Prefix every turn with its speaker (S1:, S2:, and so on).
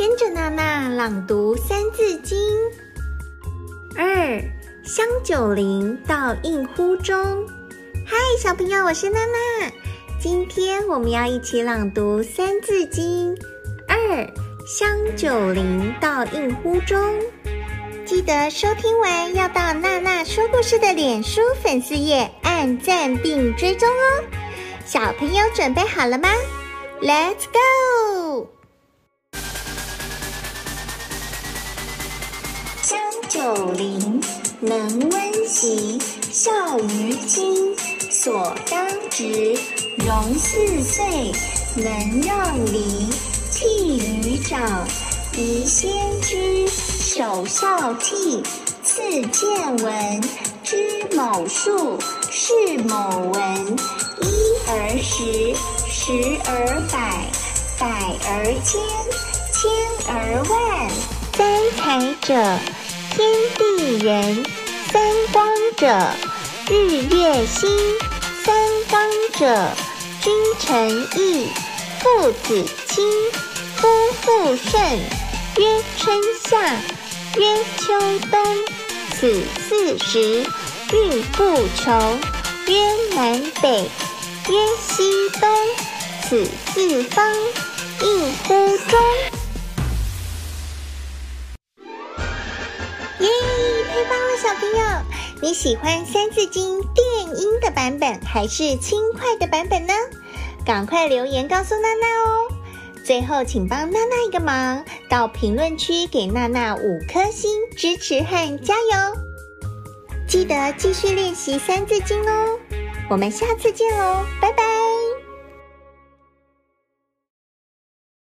S1: 跟着娜娜朗读《三字经》。二，香九龄到应乎中。嗨，小朋友，我是娜娜。今天我们要一起朗读《三字经》。二，香九龄到应乎中。记得收听完要到娜娜说故事的脸书粉丝页按赞并追踪哦。小朋友准备好了吗？Let's go！九龄，能温席，孝于亲，所当执，融四岁，能让梨，悌于长，宜先知。首孝悌，次见闻，知某数，识某文，一而十，十而百，百而千，千而万。三才者，天地人；三光者，日月星；三纲者，君臣义；父子亲，夫妇顺。曰春夏。曰秋冬，此四时；运不穷。曰南北，曰西东，此四方。应乎太棒了，小朋友！你喜欢《三字经》电音的版本还是轻快的版本呢？赶快留言告诉娜娜哦！最后，请帮娜娜一个忙，到评论区给娜娜五颗星支持和加油！记得继续练习《三字经》哦，我们下次见喽，拜拜。